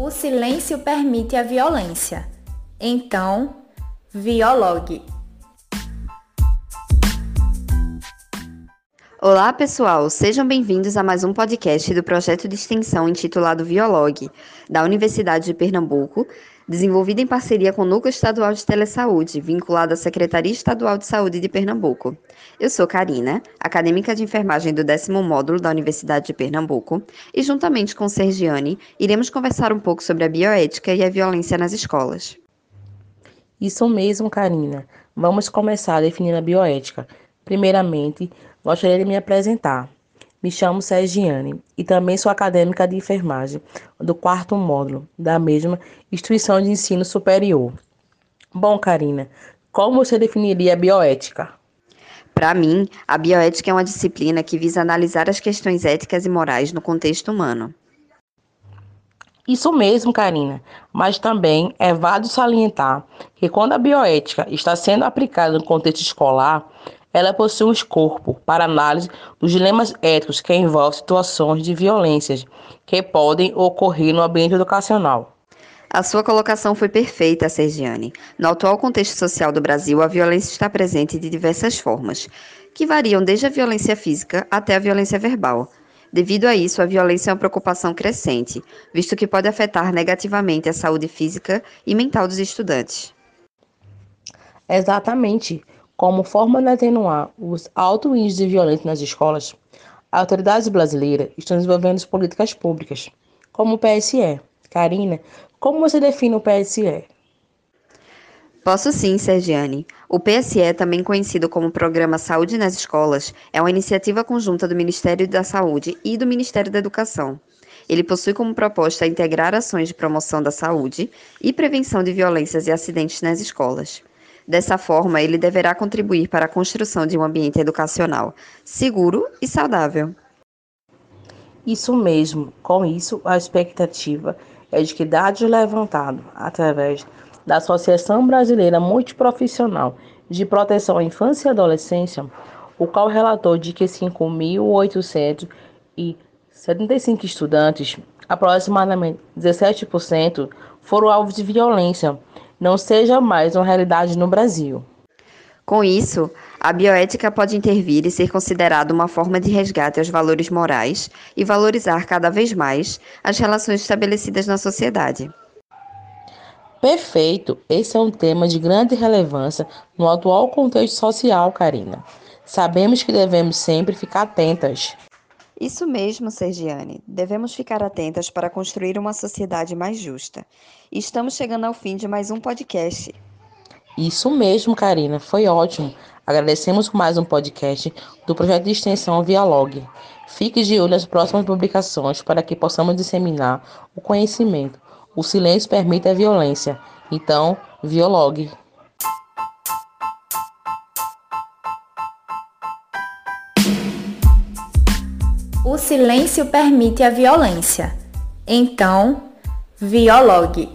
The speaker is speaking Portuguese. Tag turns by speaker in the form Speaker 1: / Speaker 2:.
Speaker 1: O silêncio permite a violência. Então, viologue.
Speaker 2: Olá, pessoal! Sejam bem-vindos a mais um podcast do projeto de extensão intitulado Violog, da Universidade de Pernambuco, desenvolvido em parceria com o Núcleo Estadual de Telesaúde, vinculado à Secretaria Estadual de Saúde de Pernambuco. Eu sou Karina, acadêmica de enfermagem do décimo módulo da Universidade de Pernambuco, e juntamente com Sergiane, iremos conversar um pouco sobre a bioética e a violência nas escolas.
Speaker 3: Isso mesmo, Karina. Vamos começar definindo a bioética. Primeiramente, Gostaria de me apresentar. Me chamo Sergiane e também sou acadêmica de enfermagem do quarto módulo da mesma instituição de ensino superior. Bom, Karina, como você definiria a bioética?
Speaker 2: Para mim, a bioética é uma disciplina que visa analisar as questões éticas e morais no contexto humano.
Speaker 3: Isso mesmo, Karina, mas também é válido salientar que quando a bioética está sendo aplicada no contexto escolar, ela possui um escopo para análise dos dilemas éticos que envolvem situações de violências que podem ocorrer no ambiente educacional.
Speaker 2: A sua colocação foi perfeita, Sergiane. No atual contexto social do Brasil, a violência está presente de diversas formas, que variam desde a violência física até a violência verbal. Devido a isso, a violência é uma preocupação crescente, visto que pode afetar negativamente a saúde física e mental dos estudantes.
Speaker 3: Exatamente. Como forma de atenuar os altos índices de violência nas escolas, as autoridades brasileiras estão desenvolvendo políticas públicas, como o PSE. Karina, como você define o PSE?
Speaker 2: Posso sim, Sergiane. O PSE, também conhecido como Programa Saúde nas Escolas, é uma iniciativa conjunta do Ministério da Saúde e do Ministério da Educação. Ele possui como proposta integrar ações de promoção da saúde e prevenção de violências e acidentes nas escolas. Dessa forma, ele deverá contribuir para a construção de um ambiente educacional seguro e saudável.
Speaker 3: Isso mesmo. Com isso, a expectativa é de que dados levantados através da Associação Brasileira Multiprofissional de Proteção à Infância e Adolescência, o qual relatou de que 5.875 estudantes, aproximadamente 17%, foram alvos de violência não seja mais uma realidade no Brasil.
Speaker 2: Com isso, a bioética pode intervir e ser considerada uma forma de resgate aos valores morais e valorizar cada vez mais as relações estabelecidas na sociedade.
Speaker 3: Perfeito! Esse é um tema de grande relevância no atual contexto social, Karina. Sabemos que devemos sempre ficar atentas.
Speaker 2: Isso mesmo, Sergiane. Devemos ficar atentas para construir uma sociedade mais justa. Estamos chegando ao fim de mais um podcast.
Speaker 3: Isso mesmo, Karina. Foi ótimo. Agradecemos mais um podcast do projeto de extensão Vialog. Fique de olho nas próximas publicações para que possamos disseminar o conhecimento. O silêncio permite a violência. Então, Violog.
Speaker 1: O silêncio permite a violência. Então, viologue.